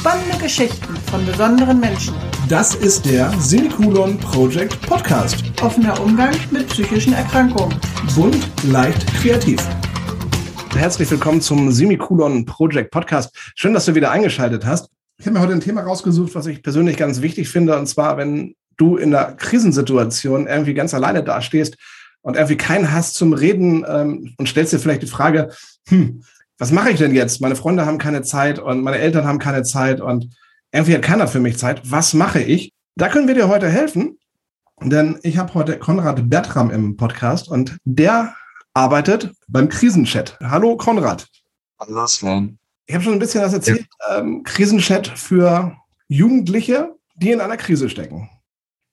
Spannende Geschichten von besonderen Menschen. Das ist der Semikolon Project Podcast. Offener Umgang mit psychischen Erkrankungen. Bunt, leicht, kreativ. Herzlich willkommen zum Semikolon Project Podcast. Schön, dass du wieder eingeschaltet hast. Ich habe mir heute ein Thema rausgesucht, was ich persönlich ganz wichtig finde. Und zwar, wenn du in einer Krisensituation irgendwie ganz alleine dastehst und irgendwie keinen hast zum Reden ähm, und stellst dir vielleicht die Frage, hm, was mache ich denn jetzt? Meine Freunde haben keine Zeit und meine Eltern haben keine Zeit und irgendwie hat keiner für mich Zeit. Was mache ich? Da können wir dir heute helfen, denn ich habe heute Konrad Bertram im Podcast und der arbeitet beim Krisenchat. Hallo Konrad. Hallo Sven. Ich habe schon ein bisschen was erzählt. Ja. Ähm, Krisenchat für Jugendliche, die in einer Krise stecken.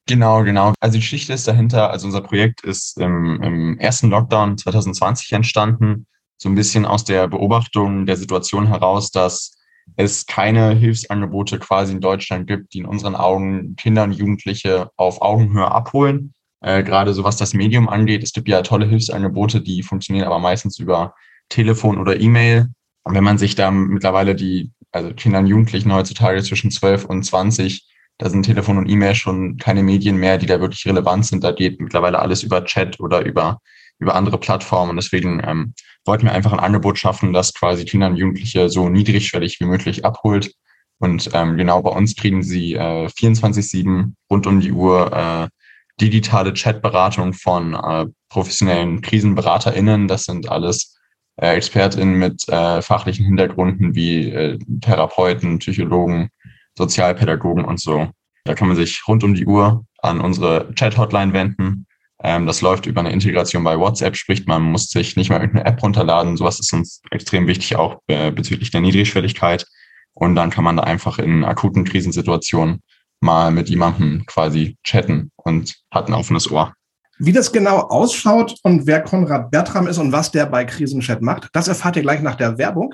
Genau, genau. Also die Geschichte ist dahinter, also unser Projekt ist im, im ersten Lockdown 2020 entstanden so ein bisschen aus der Beobachtung der Situation heraus, dass es keine Hilfsangebote quasi in Deutschland gibt, die in unseren Augen Kinder und Jugendliche auf Augenhöhe abholen. Äh, gerade so was das Medium angeht, es gibt ja tolle Hilfsangebote, die funktionieren aber meistens über Telefon oder E-Mail. Und wenn man sich da mittlerweile die, also Kinder und Jugendlichen heutzutage zwischen 12 und 20, da sind Telefon und E-Mail schon keine Medien mehr, die da wirklich relevant sind. Da geht mittlerweile alles über Chat oder über, über andere Plattformen. Deswegen ähm, wollten wir einfach ein Angebot schaffen, das quasi Kinder und Jugendliche so niedrigschwellig wie möglich abholt. Und ähm, genau bei uns kriegen sie äh, 24-7 rund um die Uhr äh, digitale Chatberatung von äh, professionellen KrisenberaterInnen. Das sind alles äh, ExpertInnen mit äh, fachlichen Hintergründen wie äh, Therapeuten, Psychologen, Sozialpädagogen und so. Da kann man sich rund um die Uhr an unsere Chat-Hotline wenden ähm, das läuft über eine Integration bei WhatsApp, sprich, man muss sich nicht mal irgendeine App runterladen. Sowas ist uns extrem wichtig, auch äh, bezüglich der Niedrigschwelligkeit. Und dann kann man da einfach in akuten Krisensituationen mal mit jemandem quasi chatten und hat ein offenes Ohr. Wie das genau ausschaut und wer Konrad Bertram ist und was der bei Krisenchat macht, das erfahrt ihr gleich nach der Werbung.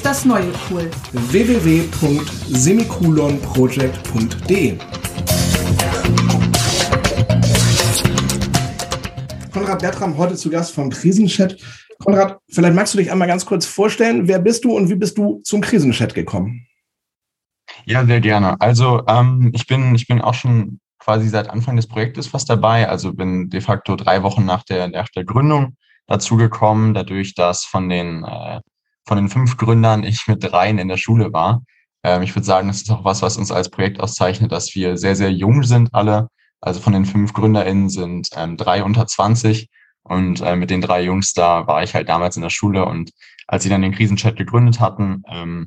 ist das neue cool. www.semikolonproject.de Konrad Bertram heute zu Gast vom Krisenchat. Konrad, vielleicht magst du dich einmal ganz kurz vorstellen. Wer bist du und wie bist du zum Krisenchat gekommen? Ja, sehr gerne. Also ähm, ich bin ich bin auch schon quasi seit Anfang des Projektes fast dabei. Also bin de facto drei Wochen nach der, nach der Gründung dazugekommen, dadurch, dass von den äh, von den fünf Gründern ich mit dreien in der Schule war. Ähm, ich würde sagen, das ist auch was, was uns als Projekt auszeichnet, dass wir sehr, sehr jung sind alle. Also von den fünf GründerInnen sind ähm, drei unter 20 und äh, mit den drei Jungs da war ich halt damals in der Schule und als sie dann den Krisenchat gegründet hatten, ähm,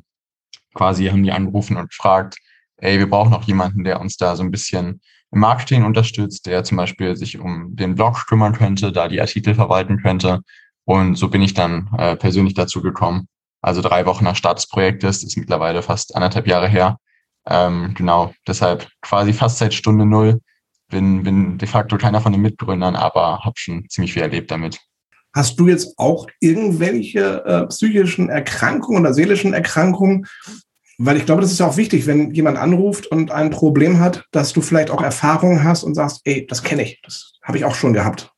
quasi haben die angerufen und gefragt, ey, wir brauchen noch jemanden, der uns da so ein bisschen im Marketing unterstützt, der zum Beispiel sich um den Blog kümmern könnte, da die Artikel verwalten könnte. Und so bin ich dann äh, persönlich dazu gekommen. Also drei Wochen nach Start des Projektes, ist mittlerweile fast anderthalb Jahre her. Ähm, genau, deshalb quasi fast seit Stunde null. Bin, bin de facto keiner von den Mitgründern, aber habe schon ziemlich viel erlebt damit. Hast du jetzt auch irgendwelche äh, psychischen Erkrankungen oder seelischen Erkrankungen? Weil ich glaube, das ist auch wichtig, wenn jemand anruft und ein Problem hat, dass du vielleicht auch Erfahrungen hast und sagst, ey, das kenne ich, das habe ich auch schon gehabt.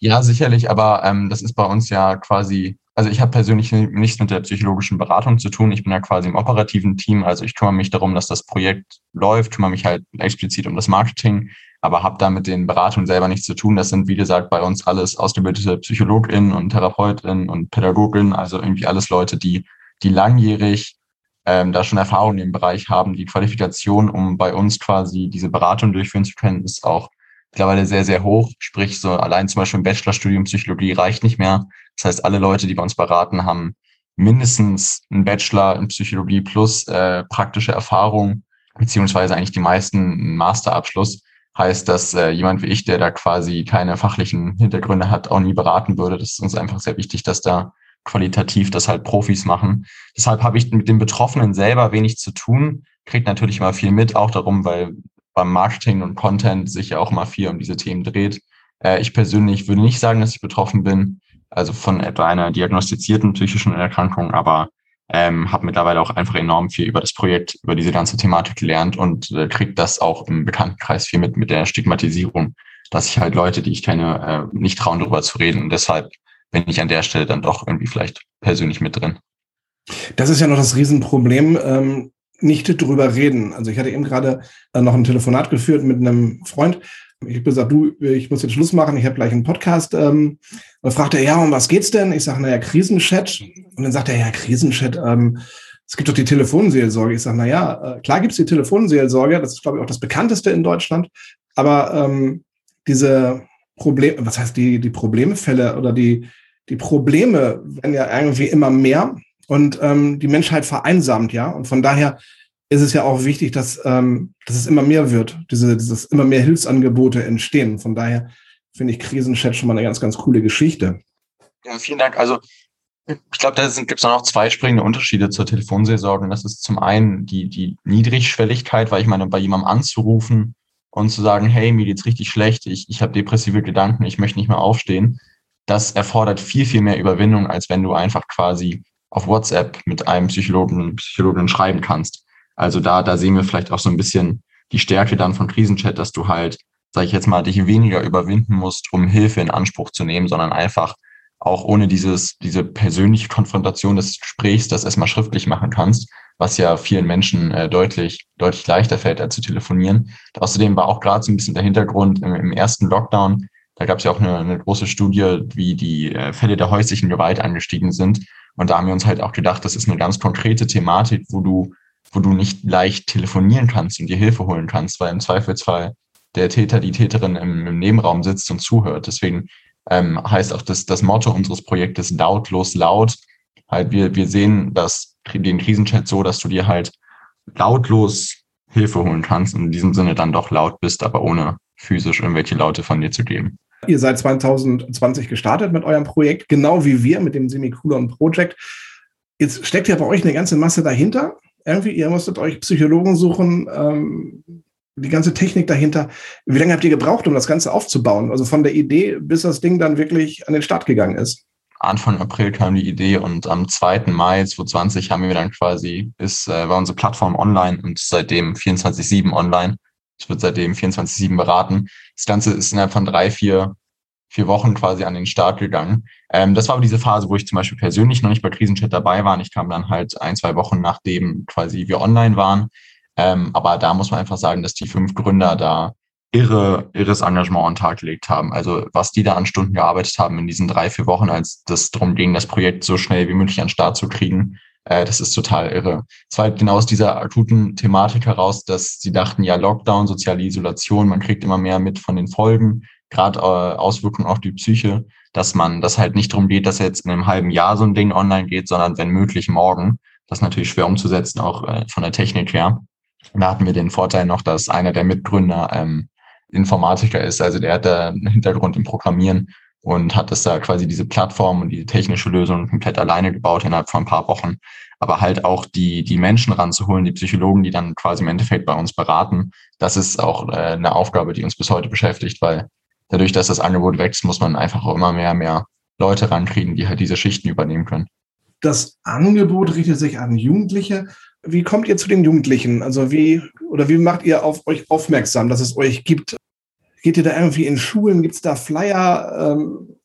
Ja, sicherlich, aber ähm, das ist bei uns ja quasi also ich habe persönlich nichts mit der psychologischen Beratung zu tun. Ich bin ja quasi im operativen Team. Also ich kümmere mich darum, dass das Projekt läuft, kümmere mich halt explizit um das Marketing, aber habe da mit den Beratungen selber nichts zu tun. Das sind, wie gesagt, bei uns alles ausgebildete PsychologInnen und TherapeutInnen und PädagogInnen, also irgendwie alles Leute, die, die langjährig ähm, da schon Erfahrung im Bereich haben. Die Qualifikation, um bei uns quasi diese Beratung durchführen zu können, ist auch mittlerweile sehr, sehr hoch. Sprich, so allein zum Beispiel ein Bachelorstudium Psychologie reicht nicht mehr. Das heißt, alle Leute, die bei uns beraten, haben mindestens einen Bachelor in Psychologie plus äh, praktische Erfahrung, beziehungsweise eigentlich die meisten einen Masterabschluss. Heißt, dass äh, jemand wie ich, der da quasi keine fachlichen Hintergründe hat, auch nie beraten würde. Das ist uns einfach sehr wichtig, dass da qualitativ das halt Profis machen. Deshalb habe ich mit den Betroffenen selber wenig zu tun, kriegt natürlich immer viel mit, auch darum, weil beim Marketing und Content sich ja auch immer viel um diese Themen dreht. Äh, ich persönlich würde nicht sagen, dass ich betroffen bin, also von etwa einer diagnostizierten psychischen Erkrankung, aber ähm, habe mittlerweile auch einfach enorm viel über das Projekt, über diese ganze Thematik gelernt und äh, kriege das auch im Bekanntenkreis viel mit, mit der Stigmatisierung, dass ich halt Leute, die ich kenne, äh, nicht trauen, darüber zu reden. Und deshalb bin ich an der Stelle dann doch irgendwie vielleicht persönlich mit drin. Das ist ja noch das Riesenproblem. Ähm, nicht drüber reden. Also ich hatte eben gerade äh, noch ein Telefonat geführt mit einem Freund. Ich habe gesagt, du, ich muss jetzt Schluss machen, ich habe gleich einen Podcast. Ähm, und fragte er, ja, um was geht's denn? Ich sage, naja, Krisenchat. Und dann sagt er, ja, Krisenchat, ähm, es gibt doch die Telefonseelsorge. Ich sage, naja, äh, klar gibt's die Telefonseelsorge, das ist, glaube ich, auch das bekannteste in Deutschland. Aber ähm, diese Probleme, was heißt die, die Problemfälle oder die, die Probleme werden ja irgendwie immer mehr und ähm, die Menschheit vereinsamt, ja. Und von daher ist es ja auch wichtig, dass, ähm, dass es immer mehr wird, diese, dieses immer mehr Hilfsangebote entstehen. Von daher finde ich Krisenchat schon mal eine ganz, ganz coole Geschichte. Ja, vielen Dank. Also ich glaube, da gibt es noch zwei springende Unterschiede zur Telefonseelsorge. Und das ist zum einen die, die Niedrigschwelligkeit, weil ich meine, bei jemandem anzurufen und zu sagen, hey, mir geht's richtig schlecht, ich, ich habe depressive Gedanken, ich möchte nicht mehr aufstehen, das erfordert viel, viel mehr Überwindung, als wenn du einfach quasi auf WhatsApp mit einem Psychologen, Psychologin schreiben kannst. Also da, da sehen wir vielleicht auch so ein bisschen die Stärke dann von Krisenchat, dass du halt, sage ich jetzt mal, dich weniger überwinden musst, um Hilfe in Anspruch zu nehmen, sondern einfach auch ohne dieses, diese persönliche Konfrontation des Gesprächs das erstmal schriftlich machen kannst, was ja vielen Menschen äh, deutlich, deutlich leichter fällt, als zu telefonieren. Außerdem war auch gerade so ein bisschen der Hintergrund im, im ersten Lockdown, da gab es ja auch eine, eine große Studie, wie die äh, Fälle der häuslichen Gewalt angestiegen sind. Und da haben wir uns halt auch gedacht, das ist eine ganz konkrete Thematik, wo du, wo du nicht leicht telefonieren kannst und dir Hilfe holen kannst, weil im Zweifelsfall der Täter, die Täterin im, im Nebenraum sitzt und zuhört. Deswegen ähm, heißt auch das, das Motto unseres Projektes lautlos laut. Halt, wir, wir sehen das, den Krisenchat so, dass du dir halt lautlos Hilfe holen kannst und in diesem Sinne dann doch laut bist, aber ohne physisch irgendwelche Laute von dir zu geben. Ihr seid 2020 gestartet mit eurem Projekt, genau wie wir mit dem Semicolon Project. Jetzt steckt ja bei euch eine ganze Masse dahinter. Irgendwie, ihr musstet euch Psychologen suchen, ähm, die ganze Technik dahinter. Wie lange habt ihr gebraucht, um das Ganze aufzubauen? Also von der Idee, bis das Ding dann wirklich an den Start gegangen ist? Anfang April kam die Idee und am 2. Mai 2020 haben wir dann quasi, ist, äh, war unsere Plattform online und seitdem 24-7 online. Es wird seitdem 24-7 beraten. Das Ganze ist innerhalb von drei, vier, vier Wochen quasi an den Start gegangen. Ähm, das war aber diese Phase, wo ich zum Beispiel persönlich noch nicht bei Krisenchat dabei war. Ich kam dann halt ein, zwei Wochen nachdem quasi wir online waren. Ähm, aber da muss man einfach sagen, dass die fünf Gründer da irre, irres Engagement an den Tag gelegt haben. Also was die da an Stunden gearbeitet haben in diesen drei, vier Wochen, als das darum ging, das Projekt so schnell wie möglich an den Start zu kriegen, äh, das ist total irre. Es war halt genau aus dieser akuten Thematik heraus, dass sie dachten, ja, Lockdown, soziale Isolation, man kriegt immer mehr mit von den Folgen, gerade äh, Auswirkungen auf die Psyche, dass man das halt nicht darum geht, dass jetzt in einem halben Jahr so ein Ding online geht, sondern wenn möglich morgen. Das ist natürlich schwer umzusetzen, auch äh, von der Technik her. Und da hatten wir den Vorteil noch, dass einer der Mitgründer ähm, Informatiker ist, also der hat da einen Hintergrund im Programmieren und hat das da quasi diese Plattform und die technische Lösung komplett alleine gebaut innerhalb von ein paar Wochen. Aber halt auch die, die Menschen ranzuholen, die Psychologen, die dann quasi im Endeffekt bei uns beraten, das ist auch äh, eine Aufgabe, die uns bis heute beschäftigt, weil dadurch, dass das Angebot wächst, muss man einfach auch immer mehr, mehr Leute rankriegen, die halt diese Schichten übernehmen können. Das Angebot richtet sich an Jugendliche. Wie kommt ihr zu den Jugendlichen? Also wie oder wie macht ihr auf euch aufmerksam, dass es euch gibt? Geht ihr da irgendwie in Schulen? Gibt es da Flyer? Ähm,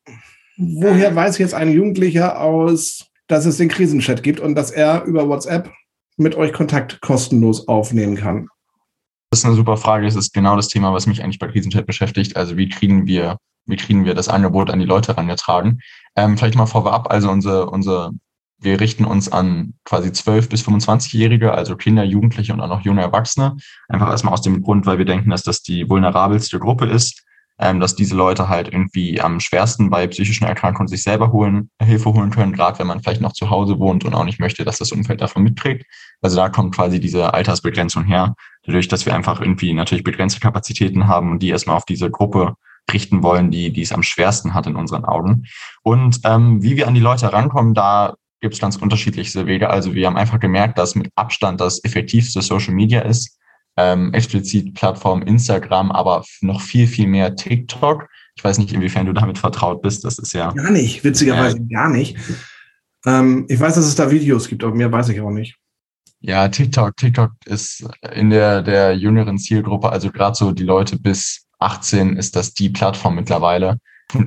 woher weiß jetzt ein Jugendlicher aus, dass es den Krisenchat gibt und dass er über WhatsApp mit euch Kontakt kostenlos aufnehmen kann? Das ist eine super Frage. Das ist genau das Thema, was mich eigentlich bei Krisenchat beschäftigt. Also wie kriegen wir, wie kriegen wir das Angebot an die Leute herangetragen? Ähm, vielleicht mal vorab, also unser, unser wir richten uns an quasi 12 bis 25-Jährige, also Kinder, Jugendliche und auch noch junge Erwachsene. Einfach erstmal aus dem Grund, weil wir denken, dass das die vulnerabelste Gruppe ist, ähm, dass diese Leute halt irgendwie am schwersten bei psychischen Erkrankungen sich selber holen, Hilfe holen können, gerade wenn man vielleicht noch zu Hause wohnt und auch nicht möchte, dass das Umfeld davon mitträgt. Also da kommt quasi diese Altersbegrenzung her, dadurch, dass wir einfach irgendwie natürlich begrenzte Kapazitäten haben und die erstmal auf diese Gruppe richten wollen, die, die es am schwersten hat in unseren Augen. Und ähm, wie wir an die Leute rankommen, da gibt es ganz unterschiedliche Wege. Also wir haben einfach gemerkt, dass mit Abstand das effektivste Social Media ist. Ähm, explizit Plattform Instagram, aber noch viel, viel mehr TikTok. Ich weiß nicht, inwiefern du damit vertraut bist. Das ist ja. Gar nicht, witzigerweise äh, gar nicht. Ähm, ich weiß, dass es da Videos gibt, aber mehr weiß ich auch nicht. Ja, TikTok. TikTok ist in der, der jüngeren Zielgruppe, also gerade so die Leute bis 18 ist das die Plattform mittlerweile.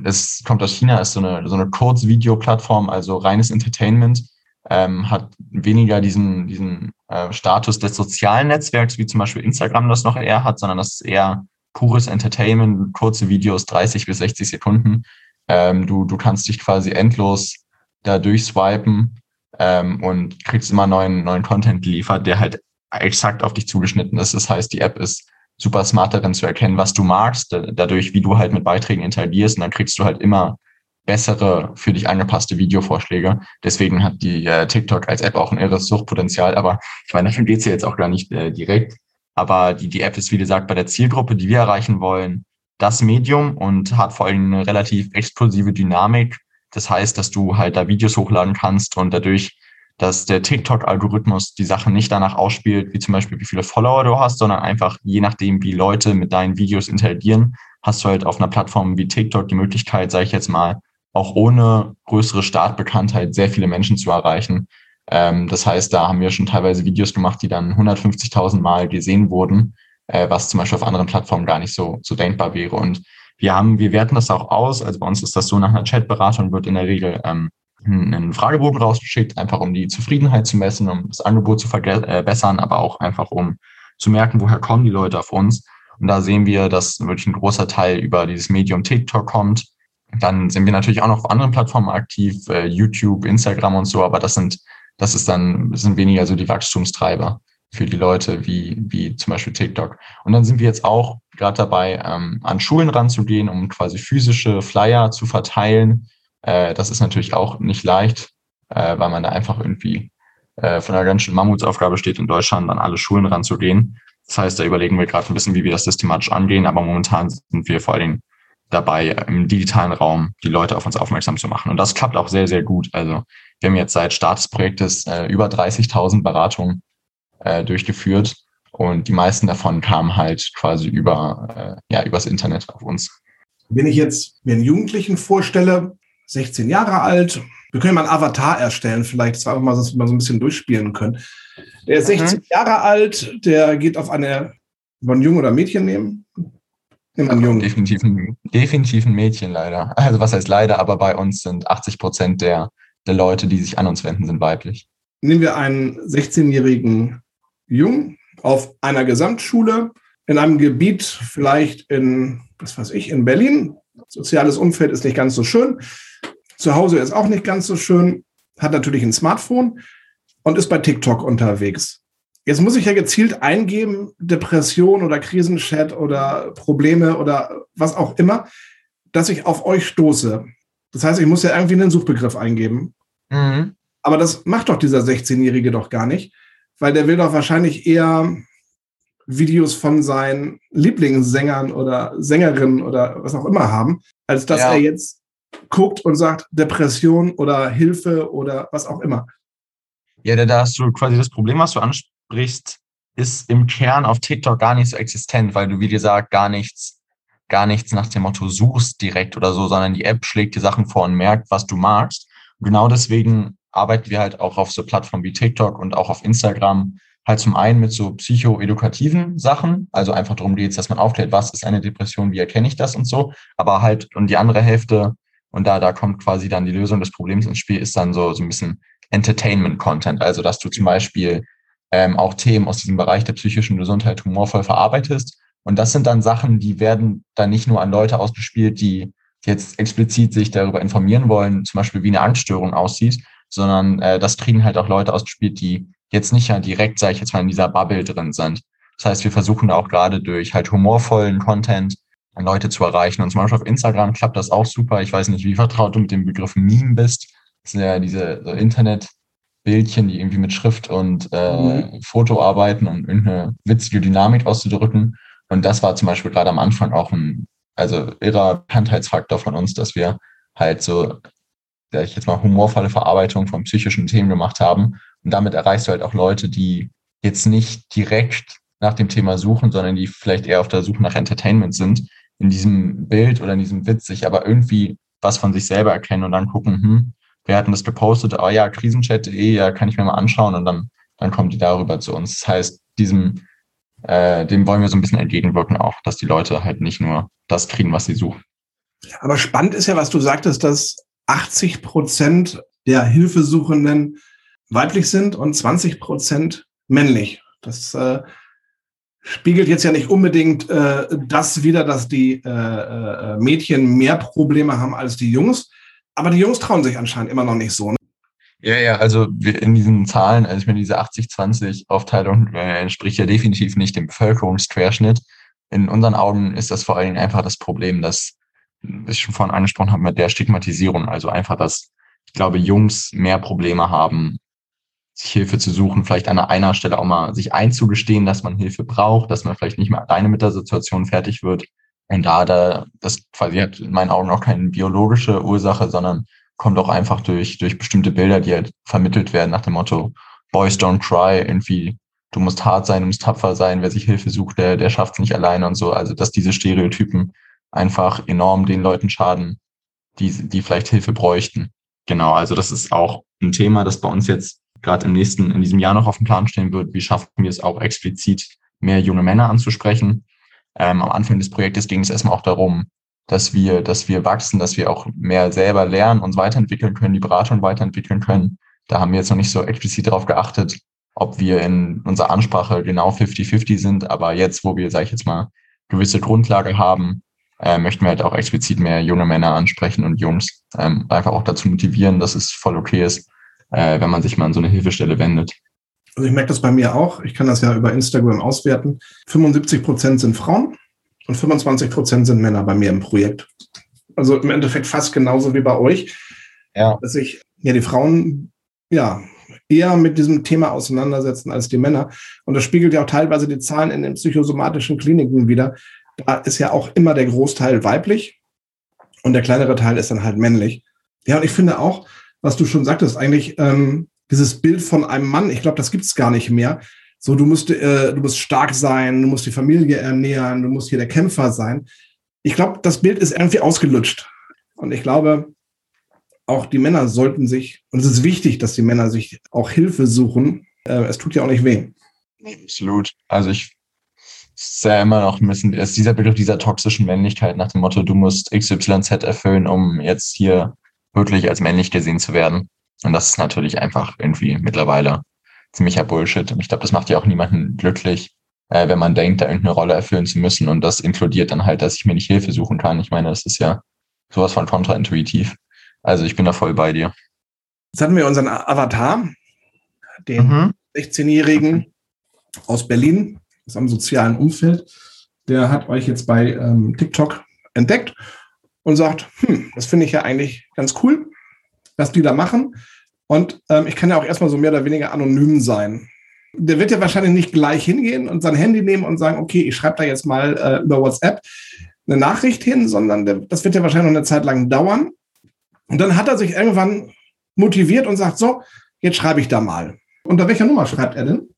Es kommt aus China, ist so eine, so eine Kurzvideo-Plattform, also reines Entertainment, ähm, hat weniger diesen, diesen äh, Status des sozialen Netzwerks, wie zum Beispiel Instagram das noch eher hat, sondern das ist eher pures Entertainment, kurze Videos, 30 bis 60 Sekunden. Ähm, du, du kannst dich quasi endlos da durchswipen ähm, und kriegst immer neuen, neuen Content geliefert, der halt exakt auf dich zugeschnitten ist. Das heißt, die App ist super smart darin zu erkennen, was du magst, dadurch, wie du halt mit Beiträgen interagierst und dann kriegst du halt immer bessere, für dich angepasste Videovorschläge. Deswegen hat die äh, TikTok als App auch ein irres Suchtpotenzial, aber ich meine, davon geht's ja jetzt auch gar nicht äh, direkt. Aber die, die App ist, wie gesagt, bei der Zielgruppe, die wir erreichen wollen, das Medium und hat vor allem eine relativ explosive Dynamik. Das heißt, dass du halt da Videos hochladen kannst und dadurch dass der TikTok-Algorithmus die Sachen nicht danach ausspielt, wie zum Beispiel, wie viele Follower du hast, sondern einfach je nachdem, wie Leute mit deinen Videos interagieren, hast du halt auf einer Plattform wie TikTok die Möglichkeit, sage ich jetzt mal, auch ohne größere Startbekanntheit sehr viele Menschen zu erreichen. Ähm, das heißt, da haben wir schon teilweise Videos gemacht, die dann 150.000 Mal gesehen wurden, äh, was zum Beispiel auf anderen Plattformen gar nicht so, so denkbar wäre. Und wir haben, wir werten das auch aus. Also bei uns ist das so, nach einer Chatberatung wird in der Regel ähm, einen Fragebogen rausgeschickt, einfach um die Zufriedenheit zu messen, um das Angebot zu verbessern, aber auch einfach um zu merken, woher kommen die Leute auf uns. Und da sehen wir, dass wirklich ein großer Teil über dieses Medium TikTok kommt. Dann sind wir natürlich auch noch auf anderen Plattformen aktiv, äh, YouTube, Instagram und so, aber das sind, das ist dann, das sind weniger so die Wachstumstreiber für die Leute wie, wie zum Beispiel TikTok. Und dann sind wir jetzt auch gerade dabei, ähm, an Schulen ranzugehen, um quasi physische Flyer zu verteilen, äh, das ist natürlich auch nicht leicht, äh, weil man da einfach irgendwie äh, von einer ganz schönen Mammutsaufgabe steht, in Deutschland an alle Schulen ranzugehen. Das heißt, da überlegen wir gerade ein bisschen, wie wir das systematisch angehen, aber momentan sind wir vor allen Dingen dabei, im digitalen Raum die Leute auf uns aufmerksam zu machen. Und das klappt auch sehr, sehr gut. Also wir haben jetzt seit Start des Projektes äh, über 30.000 Beratungen äh, durchgeführt und die meisten davon kamen halt quasi über, äh, ja, übers Internet auf uns. Wenn ich jetzt mir einen Jugendlichen vorstelle, 16 Jahre alt. Wir können mal einen Avatar erstellen, vielleicht, das war einfach mal, dass wir mal so ein bisschen durchspielen können. Der ist 16 mhm. Jahre alt, der geht auf eine, wollen einen Jungen oder Mädchen nehmen? Nehmen wir einen Jungen. Definitiv ein, definitiv ein Mädchen leider. Also was heißt leider, aber bei uns sind 80 Prozent der, der Leute, die sich an uns wenden, sind weiblich. Nehmen wir einen 16-jährigen Jungen auf einer Gesamtschule in einem Gebiet, vielleicht in, was weiß ich, in Berlin. Soziales Umfeld ist nicht ganz so schön. Zu Hause ist auch nicht ganz so schön, hat natürlich ein Smartphone und ist bei TikTok unterwegs. Jetzt muss ich ja gezielt eingeben, Depression oder Krisenchat oder Probleme oder was auch immer, dass ich auf euch stoße. Das heißt, ich muss ja irgendwie einen Suchbegriff eingeben. Mhm. Aber das macht doch dieser 16-Jährige doch gar nicht, weil der will doch wahrscheinlich eher Videos von seinen Lieblingssängern oder Sängerinnen oder was auch immer haben, als dass ja. er jetzt guckt und sagt Depression oder Hilfe oder was auch immer. Ja, da, hast du quasi das Problem, was du ansprichst, ist im Kern auf TikTok gar nicht so existent, weil du, wie gesagt, gar nichts, gar nichts nach dem Motto suchst direkt oder so, sondern die App schlägt dir Sachen vor und merkt, was du magst. Und genau deswegen arbeiten wir halt auch auf so Plattformen wie TikTok und auch auf Instagram halt zum einen mit so psychoedukativen Sachen, also einfach darum geht es, dass man aufklärt, was ist eine Depression, wie erkenne ich das und so, aber halt und die andere Hälfte und da, da kommt quasi dann die Lösung des Problems ins Spiel, ist dann so, so ein bisschen Entertainment-Content. Also, dass du zum Beispiel ähm, auch Themen aus diesem Bereich der psychischen Gesundheit humorvoll verarbeitest. Und das sind dann Sachen, die werden dann nicht nur an Leute ausgespielt, die jetzt explizit sich darüber informieren wollen, zum Beispiel wie eine Angststörung aussieht, sondern äh, das kriegen halt auch Leute ausgespielt, die jetzt nicht ja direkt, sage ich jetzt mal, in dieser Bubble drin sind. Das heißt, wir versuchen auch gerade durch halt humorvollen Content Leute zu erreichen. Und zum Beispiel auf Instagram klappt das auch super. Ich weiß nicht, wie vertraut du mit dem Begriff Meme bist. Das sind ja diese so Internetbildchen, die irgendwie mit Schrift und äh, mhm. Foto arbeiten, um irgendeine witzige Dynamik auszudrücken. Und das war zum Beispiel gerade am Anfang auch ein, also irrer Bekanntheitsfaktor von uns, dass wir halt so, sag ich jetzt mal, humorvolle Verarbeitung von psychischen Themen gemacht haben. Und damit erreichst du halt auch Leute, die jetzt nicht direkt nach dem Thema suchen, sondern die vielleicht eher auf der Suche nach Entertainment sind, in diesem Bild oder in diesem Witz sich aber irgendwie was von sich selber erkennen und dann gucken, hm, wer hat denn das gepostet? Oh ja, krisenchat.de, ja, kann ich mir mal anschauen und dann, dann kommen die darüber zu uns. Das heißt, diesem, äh, dem wollen wir so ein bisschen entgegenwirken auch, dass die Leute halt nicht nur das kriegen, was sie suchen. Aber spannend ist ja, was du sagtest, dass 80 Prozent der Hilfesuchenden weiblich sind und 20 Prozent männlich. Das äh, spiegelt jetzt ja nicht unbedingt äh, das wieder, dass die äh, äh, Mädchen mehr Probleme haben als die Jungs. Aber die Jungs trauen sich anscheinend immer noch nicht so. Ne? Ja, ja, also in diesen Zahlen, also ich meine, diese 80-20-Aufteilung äh, entspricht ja definitiv nicht dem Bevölkerungsquerschnitt. In unseren Augen ist das vor allen Dingen einfach das Problem, dass, ich schon vorhin angesprochen habe, mit der Stigmatisierung. Also einfach, dass ich glaube, Jungs mehr Probleme haben, sich Hilfe zu suchen, vielleicht an einer Stelle auch mal sich einzugestehen, dass man Hilfe braucht, dass man vielleicht nicht mehr alleine mit der Situation fertig wird. Und da, da das quasi hat in meinen Augen auch keine biologische Ursache, sondern kommt auch einfach durch, durch bestimmte Bilder, die halt vermittelt werden nach dem Motto, Boys don't cry, irgendwie, du musst hart sein, du musst tapfer sein, wer sich Hilfe sucht, der, der schafft es nicht alleine und so. Also, dass diese Stereotypen einfach enorm den Leuten schaden, die, die vielleicht Hilfe bräuchten. Genau, also das ist auch ein Thema, das bei uns jetzt gerade im nächsten, in diesem Jahr noch auf dem Plan stehen wird. Wie schaffen wir es auch explizit, mehr junge Männer anzusprechen? Ähm, am Anfang des Projektes ging es erstmal auch darum, dass wir, dass wir wachsen, dass wir auch mehr selber lernen, uns weiterentwickeln können, die Beratung weiterentwickeln können. Da haben wir jetzt noch nicht so explizit darauf geachtet, ob wir in unserer Ansprache genau 50-50 sind. Aber jetzt, wo wir, sage ich jetzt mal, gewisse Grundlage haben, äh, möchten wir halt auch explizit mehr junge Männer ansprechen und Jungs ähm, einfach auch dazu motivieren, dass es voll okay ist, äh, wenn man sich mal an so eine Hilfestelle wendet. Also ich merke das bei mir auch. Ich kann das ja über Instagram auswerten. 75 Prozent sind Frauen und 25 Prozent sind Männer bei mir im Projekt. Also im Endeffekt fast genauso wie bei euch. Ja. Dass sich ja die Frauen ja eher mit diesem Thema auseinandersetzen als die Männer. Und das spiegelt ja auch teilweise die Zahlen in den psychosomatischen Kliniken wieder. Da ist ja auch immer der Großteil weiblich und der kleinere Teil ist dann halt männlich. Ja, und ich finde auch, was du schon sagtest, eigentlich ähm, dieses Bild von einem Mann, ich glaube, das gibt es gar nicht mehr. So, du musst, äh, du musst stark sein, du musst die Familie ernähren, du musst hier der Kämpfer sein. Ich glaube, das Bild ist irgendwie ausgelutscht. Und ich glaube, auch die Männer sollten sich, und es ist wichtig, dass die Männer sich auch Hilfe suchen. Äh, es tut ja auch nicht weh. Absolut. Also ich sehe immer noch ein bisschen, ist dieser Begriff dieser toxischen Männlichkeit nach dem Motto, du musst XYZ erfüllen, um jetzt hier wirklich als männlich gesehen zu werden. Und das ist natürlich einfach irgendwie mittlerweile ziemlicher Bullshit. Und ich glaube, das macht ja auch niemanden glücklich, äh, wenn man denkt, da irgendeine Rolle erfüllen zu müssen. Und das inkludiert dann halt, dass ich mir nicht Hilfe suchen kann. Ich meine, das ist ja sowas von kontraintuitiv. Also ich bin da voll bei dir. Jetzt hatten wir unseren Avatar, den mhm. 16-Jährigen aus Berlin, aus einem sozialen Umfeld. Der hat euch jetzt bei ähm, TikTok entdeckt und sagt, hm, das finde ich ja eigentlich ganz cool, was die da machen. Und ähm, ich kann ja auch erstmal so mehr oder weniger anonym sein. Der wird ja wahrscheinlich nicht gleich hingehen und sein Handy nehmen und sagen, okay, ich schreibe da jetzt mal äh, über WhatsApp eine Nachricht hin, sondern der, das wird ja wahrscheinlich noch eine Zeit lang dauern. Und dann hat er sich irgendwann motiviert und sagt, so, jetzt schreibe ich da mal. Unter welcher Nummer schreibt er denn?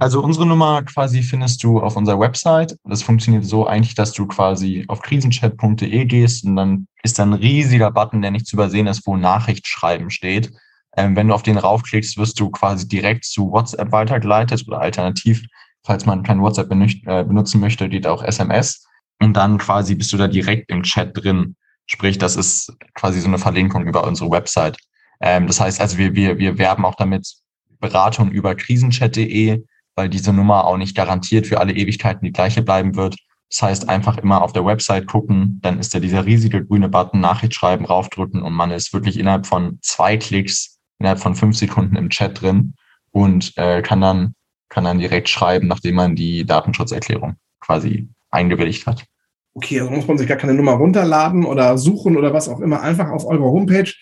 Also unsere Nummer quasi findest du auf unserer Website. Das funktioniert so eigentlich, dass du quasi auf krisenchat.de gehst und dann ist da ein riesiger Button, der nicht zu übersehen ist, wo Nachricht schreiben steht. Ähm, wenn du auf den raufklickst, wirst du quasi direkt zu WhatsApp weitergeleitet oder alternativ, falls man kein WhatsApp äh, benutzen möchte, geht auch SMS. Und dann quasi bist du da direkt im Chat drin. Sprich, das ist quasi so eine Verlinkung über unsere Website. Ähm, das heißt also, wir, wir, wir werben auch damit Beratung über krisenchat.de weil diese Nummer auch nicht garantiert für alle Ewigkeiten die gleiche bleiben wird. Das heißt, einfach immer auf der Website gucken, dann ist da dieser riesige grüne Button, Nachricht schreiben, raufdrücken und man ist wirklich innerhalb von zwei Klicks, innerhalb von fünf Sekunden im Chat drin und äh, kann dann kann dann direkt schreiben, nachdem man die Datenschutzerklärung quasi eingewilligt hat. Okay, also muss man sich gar keine Nummer runterladen oder suchen oder was auch immer. Einfach auf eurer Homepage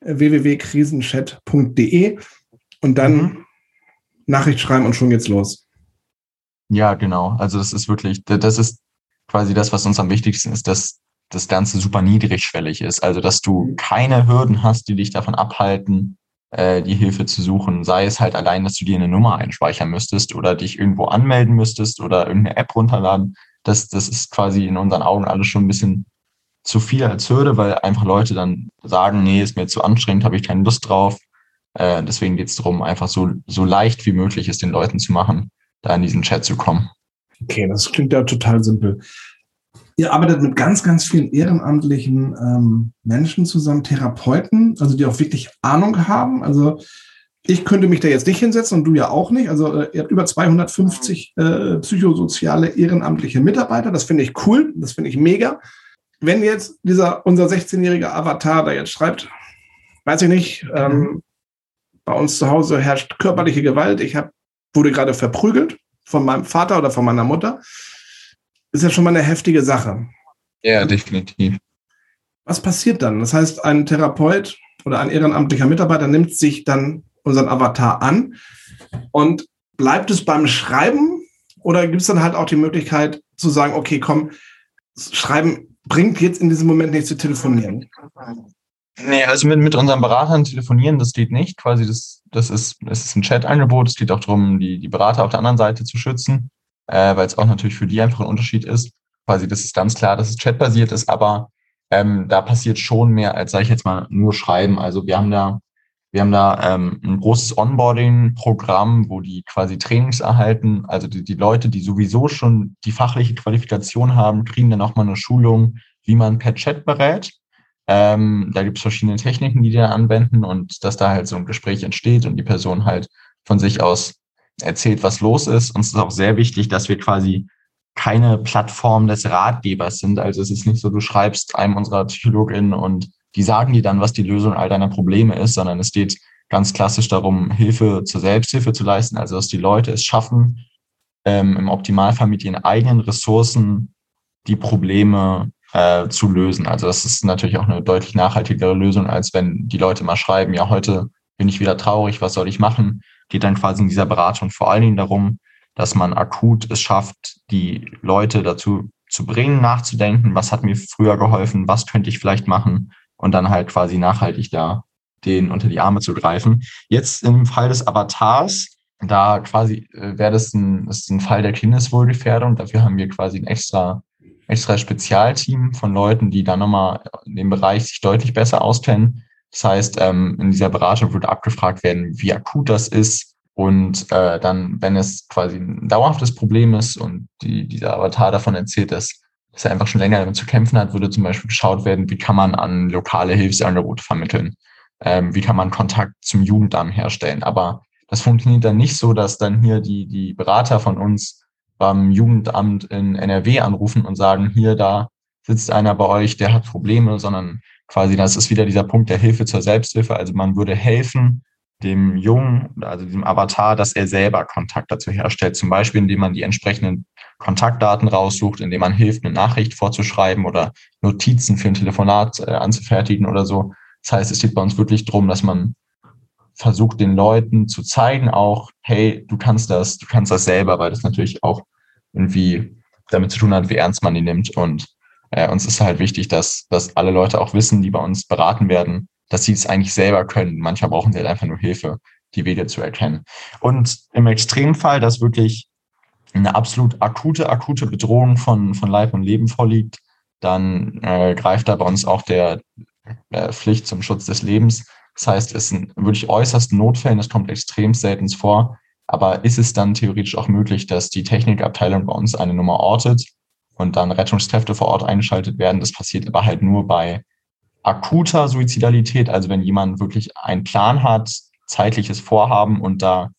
äh, www.krisenchat.de und dann mhm. Nachricht schreiben und schon geht's los. Ja, genau. Also das ist wirklich, das ist quasi das, was uns am wichtigsten ist, dass das Ganze super niedrigschwellig ist. Also, dass du mhm. keine Hürden hast, die dich davon abhalten, äh, die Hilfe zu suchen. Sei es halt allein, dass du dir eine Nummer einspeichern müsstest oder dich irgendwo anmelden müsstest oder irgendeine App runterladen. Das, das ist quasi in unseren Augen alles schon ein bisschen zu viel als Hürde, weil einfach Leute dann sagen, nee, ist mir zu anstrengend, habe ich keine Lust drauf. Äh, deswegen geht es darum, einfach so, so leicht wie möglich es den Leuten zu machen, da in diesen Chat zu kommen. Okay, das klingt ja total simpel. Ihr arbeitet mit ganz, ganz vielen ehrenamtlichen ähm, Menschen zusammen, Therapeuten, also die auch wirklich Ahnung haben. Also ich könnte mich da jetzt nicht hinsetzen und du ja auch nicht. Also äh, ihr habt über 250 äh, psychosoziale ehrenamtliche Mitarbeiter. Das finde ich cool, das finde ich mega. Wenn jetzt dieser unser 16-jähriger Avatar da jetzt schreibt, weiß ich nicht, ähm, mhm. Bei uns zu Hause herrscht körperliche Gewalt. Ich hab, wurde gerade verprügelt von meinem Vater oder von meiner Mutter ist ja schon mal eine heftige Sache. Ja, definitiv. Was passiert dann? Das heißt, ein Therapeut oder ein ehrenamtlicher Mitarbeiter nimmt sich dann unseren Avatar an und bleibt es beim Schreiben oder gibt es dann halt auch die Möglichkeit zu sagen, okay, komm, Schreiben bringt jetzt in diesem Moment nicht zu telefonieren? Nee, also mit, mit unseren Beratern telefonieren, das geht nicht. Quasi, das, das ist, das ist ein Chat-Angebot. Es geht auch darum, die, die Berater auf der anderen Seite zu schützen äh, weil es auch natürlich für die einfach ein Unterschied ist. Quasi, das ist ganz klar, dass es chatbasiert ist, aber ähm, da passiert schon mehr als, sage ich jetzt mal, nur Schreiben. Also wir haben da, wir haben da ähm, ein großes Onboarding-Programm, wo die quasi Trainings erhalten. Also die, die Leute, die sowieso schon die fachliche Qualifikation haben, kriegen dann auch mal eine Schulung, wie man per Chat berät. Ähm, da gibt es verschiedene Techniken, die die anwenden und dass da halt so ein Gespräch entsteht und die Person halt von sich aus erzählt, was los ist. Uns ist auch sehr wichtig, dass wir quasi keine Plattform des Ratgebers sind. Also es ist nicht so, du schreibst einem unserer PsychologInnen und die sagen dir dann, was die Lösung all deiner Probleme ist, sondern es geht ganz klassisch darum, Hilfe zur Selbsthilfe zu leisten, also dass die Leute es schaffen, ähm, im Optimalfall mit ihren eigenen Ressourcen die Probleme äh, zu lösen. Also das ist natürlich auch eine deutlich nachhaltigere Lösung, als wenn die Leute mal schreiben, ja, heute bin ich wieder traurig, was soll ich machen? geht dann quasi in dieser Beratung vor allen Dingen darum, dass man akut es schafft, die Leute dazu zu bringen, nachzudenken, was hat mir früher geholfen, was könnte ich vielleicht machen und dann halt quasi nachhaltig da den unter die Arme zu greifen. Jetzt im Fall des Avatars, da quasi äh, wäre das ein, ist ein Fall der Kindeswohlgefährdung. Dafür haben wir quasi ein extra, extra Spezialteam von Leuten, die dann nochmal in dem Bereich sich deutlich besser auskennen. Das heißt, ähm, in dieser Beratung würde abgefragt werden, wie akut das ist. Und äh, dann, wenn es quasi ein dauerhaftes Problem ist und die, dieser Avatar davon erzählt, dass, dass er einfach schon länger damit zu kämpfen hat, würde zum Beispiel geschaut werden, wie kann man an lokale Hilfsangebote vermitteln? Ähm, wie kann man Kontakt zum Jugendamt herstellen? Aber das funktioniert dann nicht so, dass dann hier die, die Berater von uns beim Jugendamt in NRW anrufen und sagen, hier, da sitzt einer bei euch, der hat Probleme, sondern quasi, das ist wieder dieser Punkt der Hilfe zur Selbsthilfe. Also man würde helfen, dem Jungen, also diesem Avatar, dass er selber Kontakt dazu herstellt. Zum Beispiel, indem man die entsprechenden Kontaktdaten raussucht, indem man hilft, eine Nachricht vorzuschreiben oder Notizen für ein Telefonat äh, anzufertigen oder so. Das heißt, es geht bei uns wirklich darum, dass man versucht, den Leuten zu zeigen auch, hey, du kannst das, du kannst das selber, weil das natürlich auch irgendwie damit zu tun hat, wie ernst man die nimmt und äh, uns ist halt wichtig, dass, dass alle Leute auch wissen, die bei uns beraten werden, dass sie es eigentlich selber können. Manchmal brauchen sie halt einfach nur Hilfe, die Wege zu erkennen. Und im Extremfall, dass wirklich eine absolut akute, akute Bedrohung von, von Leib und Leben vorliegt, dann äh, greift da bei uns auch der äh, Pflicht zum Schutz des Lebens. Das heißt, es sind wirklich äußersten Notfällen, das kommt extrem selten vor. Aber ist es dann theoretisch auch möglich, dass die Technikabteilung bei uns eine Nummer ortet und dann Rettungskräfte vor Ort eingeschaltet werden. Das passiert aber halt nur bei akuter Suizidalität, also wenn jemand wirklich einen Plan hat, zeitliches Vorhaben und da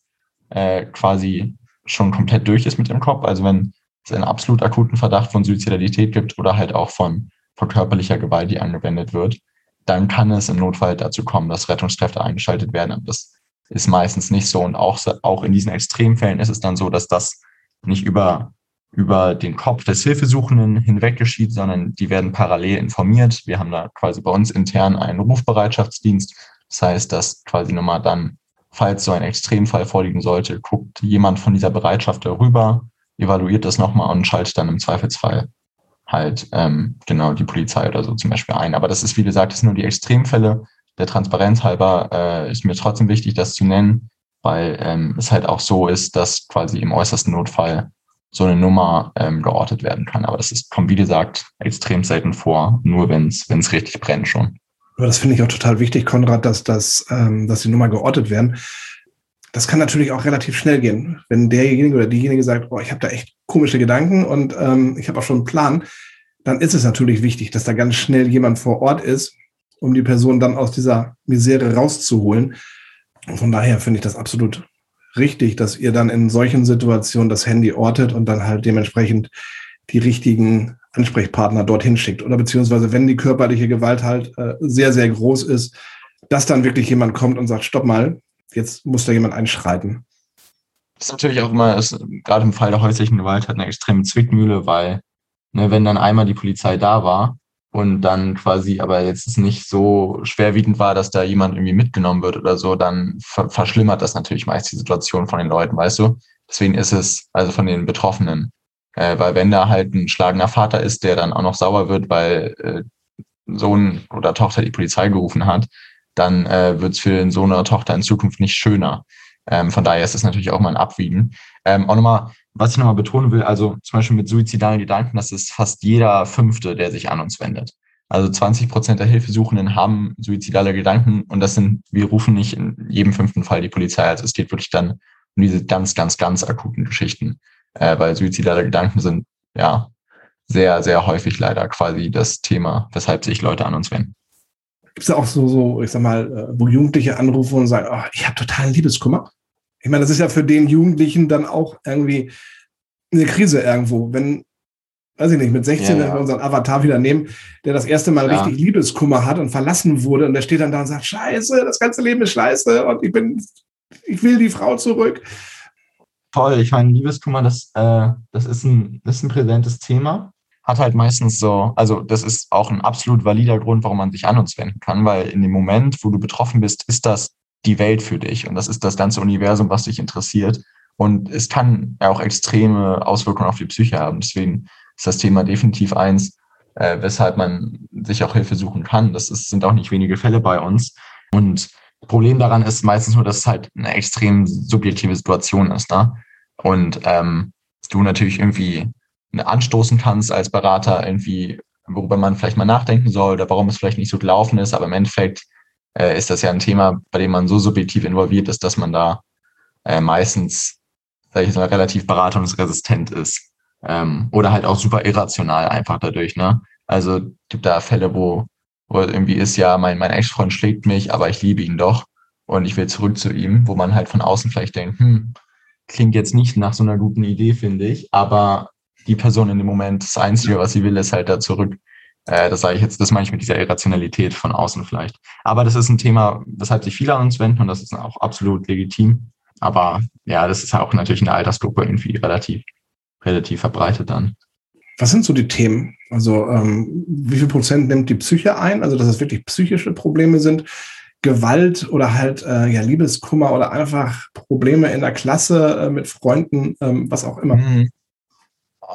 äh, quasi schon komplett durch ist mit dem Kopf, also wenn es einen absolut akuten Verdacht von Suizidalität gibt oder halt auch von, von körperlicher Gewalt, die angewendet wird, dann kann es im Notfall dazu kommen, dass Rettungskräfte eingeschaltet werden. Aber das ist meistens nicht so. Und auch, auch in diesen Extremfällen ist es dann so, dass das nicht über über den Kopf des Hilfesuchenden hinweg geschieht, sondern die werden parallel informiert. Wir haben da quasi bei uns intern einen Rufbereitschaftsdienst. Das heißt, dass quasi nochmal dann, falls so ein Extremfall vorliegen sollte, guckt jemand von dieser Bereitschaft darüber, evaluiert das nochmal und schaltet dann im Zweifelsfall halt ähm, genau die Polizei oder so zum Beispiel ein. Aber das ist, wie gesagt, das sind nur die Extremfälle. Der Transparenz halber äh, ist mir trotzdem wichtig, das zu nennen, weil ähm, es halt auch so ist, dass quasi im äußersten Notfall so eine Nummer ähm, geortet werden kann. Aber das ist, kommt, wie gesagt, extrem selten vor, nur wenn es richtig brennt schon. Aber das finde ich auch total wichtig, Konrad, dass, das, ähm, dass die Nummer geortet werden. Das kann natürlich auch relativ schnell gehen. Wenn derjenige oder diejenige sagt, oh, ich habe da echt komische Gedanken und ähm, ich habe auch schon einen Plan, dann ist es natürlich wichtig, dass da ganz schnell jemand vor Ort ist, um die Person dann aus dieser Misere rauszuholen. Und von daher finde ich das absolut richtig, dass ihr dann in solchen Situationen das Handy ortet und dann halt dementsprechend die richtigen Ansprechpartner dorthin schickt. Oder beziehungsweise, wenn die körperliche Gewalt halt äh, sehr, sehr groß ist, dass dann wirklich jemand kommt und sagt, stopp mal, jetzt muss da jemand einschreiten. Das ist natürlich auch immer, ist, gerade im Fall der häuslichen Gewalt, hat eine extreme Zwickmühle, weil ne, wenn dann einmal die Polizei da war und dann quasi aber jetzt es nicht so schwerwiegend war, dass da jemand irgendwie mitgenommen wird oder so, dann ver verschlimmert das natürlich meist die Situation von den Leuten, weißt du? Deswegen ist es, also von den Betroffenen. Äh, weil wenn da halt ein schlagender Vater ist, der dann auch noch sauer wird, weil äh, Sohn oder Tochter die Polizei gerufen hat, dann äh, wird es für den Sohn oder Tochter in Zukunft nicht schöner. Ähm, von daher ist es natürlich auch mal ein Abwiegen. Ähm, auch nochmal, was ich nochmal betonen will, also zum Beispiel mit suizidalen Gedanken, das ist fast jeder Fünfte, der sich an uns wendet. Also 20 Prozent der Hilfesuchenden haben suizidale Gedanken und das sind, wir rufen nicht in jedem fünften Fall die Polizei. Also es geht wirklich dann um diese ganz, ganz, ganz akuten Geschichten, äh, weil suizidale Gedanken sind ja sehr, sehr häufig leider quasi das Thema, weshalb sich Leute an uns wenden. Gibt es da auch so, so, ich sag mal, äh, wo Jugendliche anrufen und sagen, oh, ich habe totalen Liebeskummer? Ich meine, das ist ja für den Jugendlichen dann auch irgendwie eine Krise irgendwo. Wenn, weiß ich nicht, mit 16, ja, ja. wenn wir unseren Avatar wieder nehmen, der das erste Mal ja. richtig Liebeskummer hat und verlassen wurde und der steht dann da und sagt, scheiße, das ganze Leben ist scheiße und ich bin, ich will die Frau zurück. Toll, ich meine, Liebeskummer, das, äh, das, ist ein, das ist ein präsentes Thema hat halt meistens so, also das ist auch ein absolut valider Grund, warum man sich an uns wenden kann, weil in dem Moment, wo du betroffen bist, ist das die Welt für dich und das ist das ganze Universum, was dich interessiert. Und es kann ja auch extreme Auswirkungen auf die Psyche haben. Deswegen ist das Thema definitiv eins, äh, weshalb man sich auch Hilfe suchen kann. Das ist, sind auch nicht wenige Fälle bei uns. Und Problem daran ist meistens nur, dass es halt eine extrem subjektive Situation ist. Ne? Und ähm, du natürlich irgendwie anstoßen kannst als Berater, irgendwie, worüber man vielleicht mal nachdenken soll oder warum es vielleicht nicht so gelaufen ist. Aber im Endeffekt äh, ist das ja ein Thema, bei dem man so subjektiv involviert ist, dass man da äh, meistens, sag ich mal, relativ beratungsresistent ist. Ähm, oder halt auch super irrational einfach dadurch, ne? Also gibt da Fälle, wo, wo irgendwie ist, ja, mein, mein Ex-Freund schlägt mich, aber ich liebe ihn doch und ich will zurück zu ihm, wo man halt von außen vielleicht denkt, hm, klingt jetzt nicht nach so einer guten Idee, finde ich, aber die Person in dem Moment, das Einzige, was sie will, ist halt da zurück. Äh, das sage ich jetzt, das meine ich mit dieser Irrationalität von außen vielleicht. Aber das ist ein Thema, weshalb sich viele an uns wenden und das ist auch absolut legitim. Aber ja, das ist auch natürlich in der Altersgruppe irgendwie relativ, relativ verbreitet dann. Was sind so die Themen? Also ähm, wie viel Prozent nimmt die Psyche ein? Also dass es wirklich psychische Probleme sind, Gewalt oder halt äh, ja Liebeskummer oder einfach Probleme in der Klasse äh, mit Freunden, ähm, was auch immer. Mhm.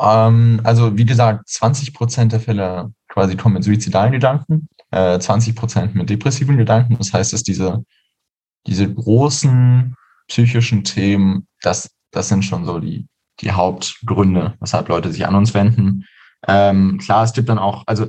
Ähm, also wie gesagt, 20 Prozent der Fälle quasi kommen mit suizidalen Gedanken, äh, 20 Prozent mit depressiven Gedanken. Das heißt, dass diese, diese großen psychischen Themen, das, das sind schon so die, die Hauptgründe, weshalb Leute sich an uns wenden. Ähm, klar, es gibt dann auch, also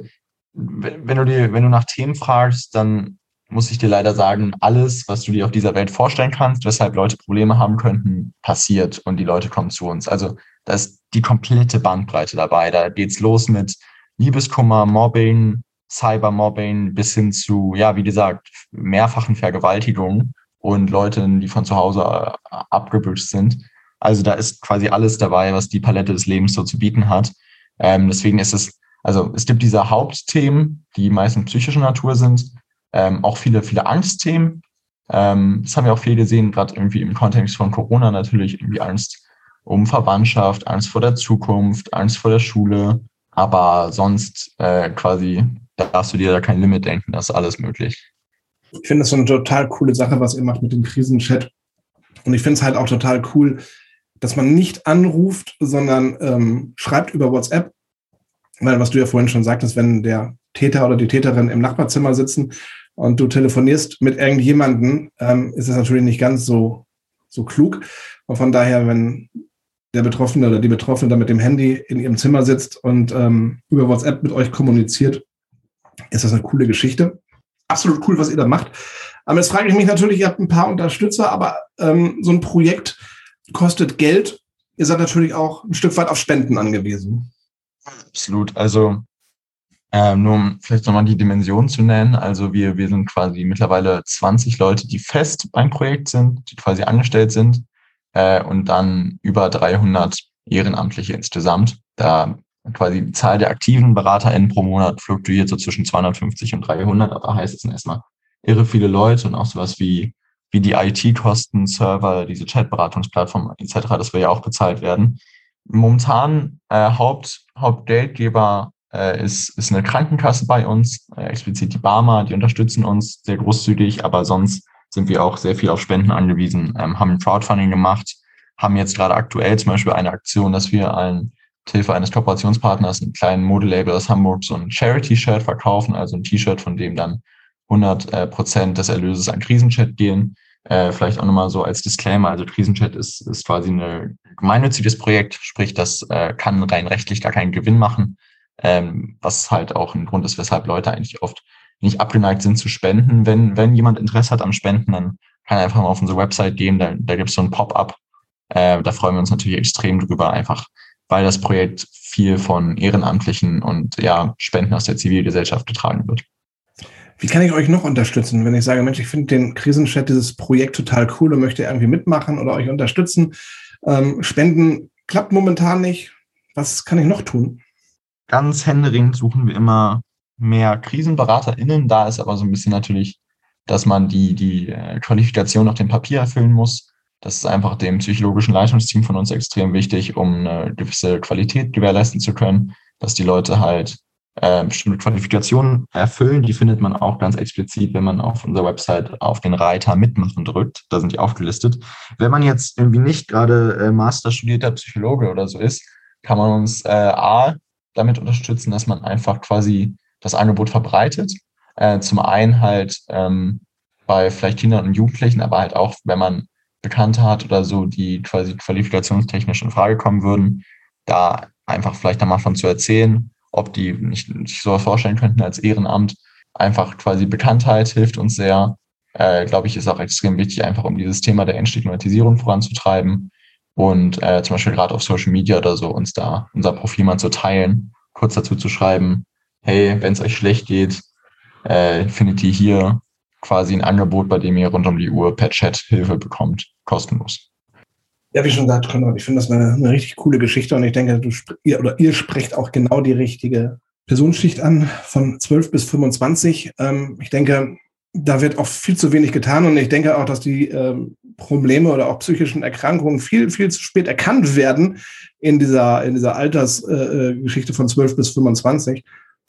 wenn du dir, wenn du nach Themen fragst, dann muss ich dir leider sagen, alles, was du dir auf dieser Welt vorstellen kannst, weshalb Leute Probleme haben könnten, passiert und die Leute kommen zu uns. Also da ist die komplette Bandbreite dabei. Da geht's los mit Liebeskummer, Mobbing, Cybermobbing bis hin zu, ja, wie gesagt, mehrfachen Vergewaltigungen und Leuten, die von zu Hause äh, abgebüscht sind. Also da ist quasi alles dabei, was die Palette des Lebens so zu bieten hat. Ähm, deswegen ist es, also es gibt diese Hauptthemen, die meistens psychischer Natur sind, ähm, auch viele, viele Angstthemen. Ähm, das haben wir auch viel gesehen, gerade irgendwie im Kontext von Corona natürlich, irgendwie Angst um Verwandtschaft, Angst vor der Zukunft, Angst vor der Schule. Aber sonst äh, quasi darfst du dir da kein Limit denken, das ist alles möglich. Ich finde das so eine total coole Sache, was ihr macht mit dem Krisenchat. Und ich finde es halt auch total cool, dass man nicht anruft, sondern ähm, schreibt über WhatsApp Weil was du ja vorhin schon sagtest, wenn der Täter oder die Täterin im Nachbarzimmer sitzen und du telefonierst mit irgendjemanden, ähm, ist das natürlich nicht ganz so, so klug. Und von daher, wenn der Betroffene oder die Betroffene da mit dem Handy in ihrem Zimmer sitzt und ähm, über WhatsApp mit euch kommuniziert, ist das eine coole Geschichte. Absolut cool, was ihr da macht. Aber jetzt frage ich mich natürlich, ihr habt ein paar Unterstützer, aber ähm, so ein Projekt kostet Geld. Ihr seid natürlich auch ein Stück weit auf Spenden angewiesen. Absolut. Also ähm, nur um vielleicht nochmal die Dimension zu nennen. Also wir, wir sind quasi mittlerweile 20 Leute, die fest beim Projekt sind, die quasi angestellt sind äh, und dann über 300 Ehrenamtliche insgesamt. Da quasi die Zahl der aktiven BeraterInnen pro Monat fluktuiert so zwischen 250 und 300, aber heißt es erstmal irre viele Leute und auch sowas wie, wie die IT-Kosten, Server, diese Chat-Beratungsplattform etc., das will ja auch bezahlt werden. Momentan äh, Haupt, Hauptgeldgeber äh, ist, ist eine Krankenkasse bei uns, äh, explizit die Barmer, die unterstützen uns sehr großzügig, aber sonst sind wir auch sehr viel auf Spenden angewiesen, ähm, haben Crowdfunding gemacht, haben jetzt gerade aktuell zum Beispiel eine Aktion, dass wir ein Hilfe eines Kooperationspartners, einen kleinen Modelabel aus Hamburg, so ein Charity-Shirt verkaufen, also ein T-Shirt, von dem dann 100 äh, Prozent des Erlöses an Krisenchat gehen. Äh, vielleicht auch nochmal so als Disclaimer, also Krisenchat ist, ist quasi ein gemeinnütziges Projekt, sprich, das äh, kann rein rechtlich gar keinen Gewinn machen, ähm, was halt auch ein Grund ist, weshalb Leute eigentlich oft nicht abgeneigt sind zu spenden. Wenn, wenn jemand Interesse hat am Spenden, dann kann er einfach mal auf unsere Website gehen, da, da gibt es so ein Pop-up. Äh, da freuen wir uns natürlich extrem drüber, einfach weil das Projekt viel von Ehrenamtlichen und ja, Spenden aus der Zivilgesellschaft getragen wird. Wie kann ich euch noch unterstützen, wenn ich sage, Mensch, ich finde den Krisenchat, dieses Projekt total cool und möchte irgendwie mitmachen oder euch unterstützen? Ähm, Spenden klappt momentan nicht. Was kann ich noch tun? Ganz händeringend suchen wir immer mehr KrisenberaterInnen. Da ist aber so ein bisschen natürlich, dass man die, die äh, Qualifikation auf dem Papier erfüllen muss. Das ist einfach dem psychologischen Leitungsteam von uns extrem wichtig, um eine gewisse Qualität gewährleisten zu können, dass die Leute halt äh, bestimmte Qualifikationen erfüllen. Die findet man auch ganz explizit, wenn man auf unserer Website auf den Reiter Mitmachen drückt. Da sind die aufgelistet. Wenn man jetzt irgendwie nicht gerade äh, Master studierter Psychologe oder so ist, kann man uns äh, A damit unterstützen, dass man einfach quasi das Angebot verbreitet. Äh, zum einen halt ähm, bei vielleicht Kindern und Jugendlichen, aber halt auch, wenn man Bekannte hat oder so, die quasi qualifikationstechnisch in Frage kommen würden, da einfach vielleicht einmal von zu erzählen, ob die nicht sich so vorstellen könnten als Ehrenamt. Einfach quasi Bekanntheit hilft uns sehr. Äh, Glaube ich, ist auch extrem wichtig, einfach um dieses Thema der Entstigmatisierung voranzutreiben und äh, zum Beispiel gerade auf Social Media oder so uns da unser Profil mal zu teilen, kurz dazu zu schreiben, hey, wenn es euch schlecht geht, äh, findet ihr hier quasi ein Angebot, bei dem ihr rund um die Uhr per Chat Hilfe bekommt, kostenlos. Ja, wie schon gesagt, Konrad, ich finde das eine, eine, richtig coole Geschichte und ich denke, du ihr, oder ihr sprecht auch genau die richtige Personenschicht an, von 12 bis 25. Ähm, ich denke, da wird auch viel zu wenig getan und ich denke auch, dass die ähm, Probleme oder auch psychischen Erkrankungen viel, viel zu spät erkannt werden in dieser, in dieser Altersgeschichte äh, von 12 bis 25.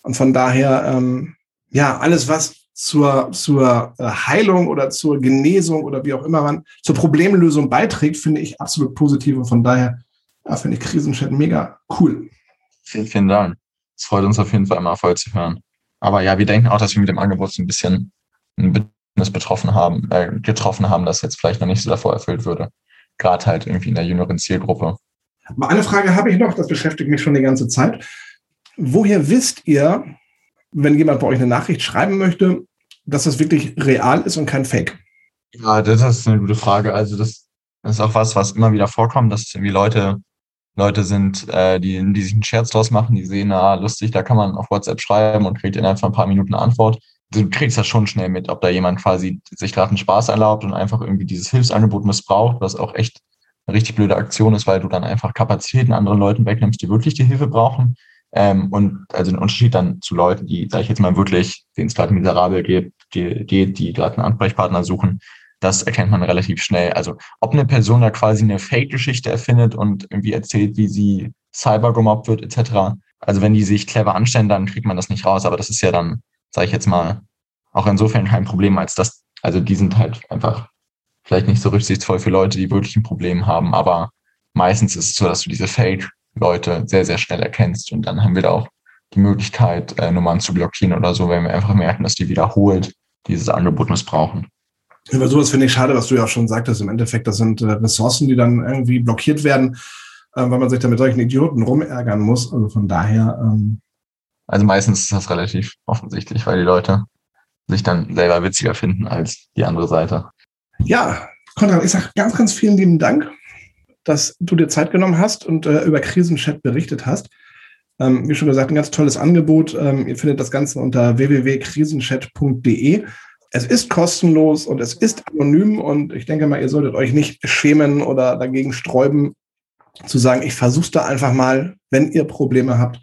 Und von daher, ähm, ja, alles, was zur, zur äh, Heilung oder zur Genesung oder wie auch immer man zur Problemlösung beiträgt, finde ich absolut positiv. Und von daher ja, finde ich Krisenchat mega cool. Vielen, vielen Dank. Es freut uns auf jeden Fall immer voll zu hören. Aber ja, wir denken auch, dass wir mit dem Angebot so ein bisschen ein Bedürfnis betroffen haben, äh, getroffen haben, das jetzt vielleicht noch nicht so davor erfüllt würde. Gerade halt irgendwie in der jüngeren Zielgruppe. Aber eine Frage habe ich noch, das beschäftigt mich schon die ganze Zeit. Woher wisst ihr, wenn jemand bei euch eine Nachricht schreiben möchte, dass das wirklich real ist und kein Fake? Ja, das ist eine gute Frage. Also das, ist auch was, was immer wieder vorkommt, dass irgendwie Leute Leute sind, äh, die, die sich einen Scherz draus machen, die sehen, ah, lustig, da kann man auf WhatsApp schreiben und kriegt innerhalb von ein paar Minuten eine Antwort. Du kriegst das schon schnell mit, ob da jemand quasi sich gerade einen Spaß erlaubt und einfach irgendwie dieses Hilfsangebot missbraucht, was auch echt eine richtig blöde Aktion ist, weil du dann einfach Kapazitäten anderen Leuten wegnimmst, die wirklich die Hilfe brauchen. Ähm, und also den Unterschied dann zu Leuten, die, sage ich jetzt mal wirklich, denen es gerade miserabel geht, die, die, die gerade einen Ansprechpartner suchen, das erkennt man relativ schnell. Also ob eine Person da quasi eine Fake-Geschichte erfindet und irgendwie erzählt, wie sie cyber gemobbt wird, etc. Also wenn die sich clever anstellen, dann kriegt man das nicht raus. Aber das ist ja dann, sage ich jetzt mal, auch insofern kein Problem, als dass, also die sind halt einfach vielleicht nicht so rücksichtsvoll für Leute, die wirklich ein Problem haben. Aber meistens ist es so, dass du diese Fake Leute sehr, sehr schnell erkennst. Und dann haben wir da auch die Möglichkeit, äh, Nummern zu blockieren oder so, wenn wir einfach merken, dass die wiederholt dieses Angebot missbrauchen. Über sowas finde ich schade, was du ja auch schon sagtest. Im Endeffekt, das sind äh, Ressourcen, die dann irgendwie blockiert werden, äh, weil man sich da mit solchen Idioten rumärgern muss. Also von daher. Ähm also meistens ist das relativ offensichtlich, weil die Leute sich dann selber witziger finden als die andere Seite. Ja, Konrad, ich sage ganz, ganz vielen lieben Dank, dass du dir Zeit genommen hast und äh, über Krisenchat berichtet hast. Ähm, wie schon gesagt, ein ganz tolles Angebot. Ähm, ihr findet das Ganze unter www.krisenchat.de. Es ist kostenlos und es ist anonym und ich denke mal, ihr solltet euch nicht schämen oder dagegen sträuben, zu sagen, ich versuche da einfach mal, wenn ihr Probleme habt,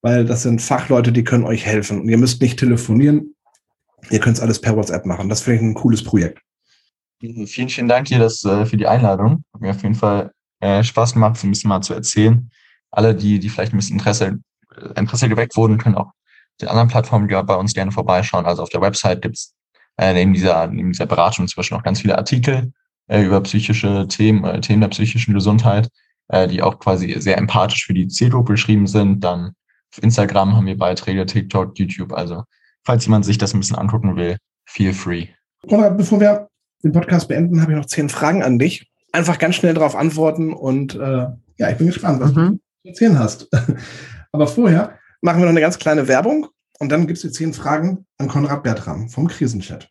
weil das sind Fachleute, die können euch helfen. Und ihr müsst nicht telefonieren, ihr könnt es alles per WhatsApp machen. Das finde ich ein cooles Projekt. Vielen, vielen Dank dir das, äh, für die Einladung. Hat mir auf jeden Fall äh, Spaß gemacht, so ein bisschen mal zu erzählen. Alle, die, die vielleicht ein bisschen Interesse, äh, Interesse geweckt wurden, können auch den anderen Plattformen bei uns gerne vorbeischauen. Also auf der Website gibt's äh, neben, dieser, neben dieser Beratung inzwischen noch ganz viele Artikel äh, über psychische Themen, äh, Themen der psychischen Gesundheit, äh, die auch quasi sehr empathisch für die Zielgruppe geschrieben sind. Dann auf Instagram haben wir Beiträge, TikTok, YouTube. Also falls jemand sich das ein bisschen angucken will, feel free. Konrad, bevor wir den Podcast beenden, habe ich noch zehn Fragen an dich. Einfach ganz schnell darauf antworten und äh, ja, ich bin gespannt, was mhm. du zu erzählen hast. Aber vorher machen wir noch eine ganz kleine Werbung und dann gibt es die zehn Fragen an Konrad Bertram vom Krisenchat.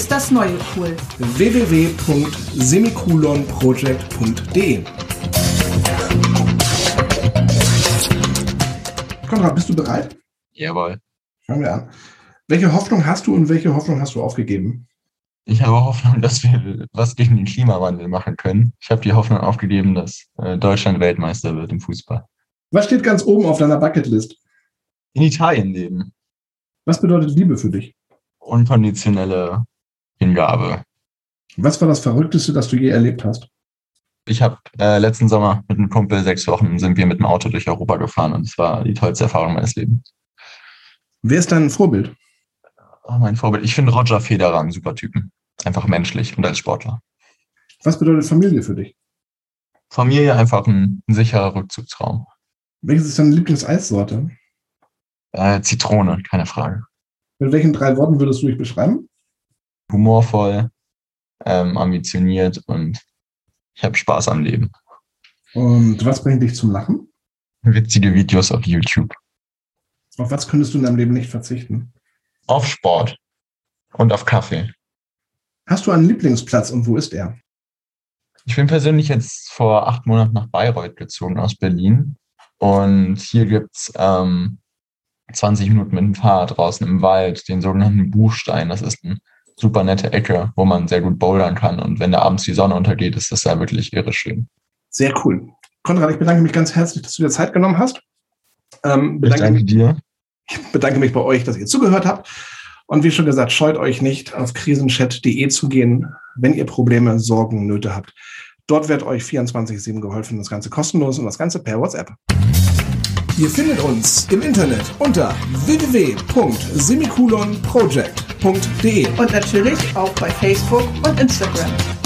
ist das neue cool. www.semikolonproject.de Konrad, bist du bereit? Jawohl. Fangen wir an. Welche Hoffnung hast du und welche Hoffnung hast du aufgegeben? Ich habe Hoffnung, dass wir was gegen den Klimawandel machen können. Ich habe die Hoffnung aufgegeben, dass äh, Deutschland Weltmeister wird im Fußball. Was steht ganz oben auf deiner Bucketlist? In Italien leben. Was bedeutet Liebe für dich? Unkonditionelle Hingabe. Was war das Verrückteste, das du je erlebt hast? Ich habe äh, letzten Sommer mit einem Kumpel sechs Wochen sind wir mit dem Auto durch Europa gefahren und es war die tollste Erfahrung meines Lebens. Wer ist dein Vorbild? Oh, mein Vorbild. Ich finde Roger Federer einen super Typen. Einfach menschlich und als Sportler. Was bedeutet Familie für dich? Familie einfach ein, ein sicherer Rückzugsraum. Welches ist deine Lieblingseissorte? Äh, Zitrone, keine Frage. Mit welchen drei Worten würdest du dich beschreiben? Humorvoll, ähm, ambitioniert und ich habe Spaß am Leben. Und was bringt dich zum Lachen? Witzige Videos auf YouTube. Auf was könntest du in deinem Leben nicht verzichten? Auf Sport und auf Kaffee. Hast du einen Lieblingsplatz und wo ist er? Ich bin persönlich jetzt vor acht Monaten nach Bayreuth gezogen aus Berlin. Und hier gibt's ähm, 20 Minuten mit dem Fahrrad draußen im Wald, den sogenannten Buchstein. Das ist ein super nette Ecke, wo man sehr gut bouldern kann. Und wenn da abends die Sonne untergeht, ist das ja wirklich irre schön. Sehr cool. Konrad, ich bedanke mich ganz herzlich, dass du dir Zeit genommen hast. Ähm, ich danke dir. Ich bedanke mich bei euch, dass ihr zugehört habt. Und wie schon gesagt, scheut euch nicht, auf krisenchat.de zu gehen, wenn ihr Probleme, Sorgen, Nöte habt. Dort wird euch 24-7 geholfen, das Ganze kostenlos und das Ganze per WhatsApp. Ihr findet uns im Internet unter www.semikolonproject.de und natürlich auch bei Facebook und Instagram.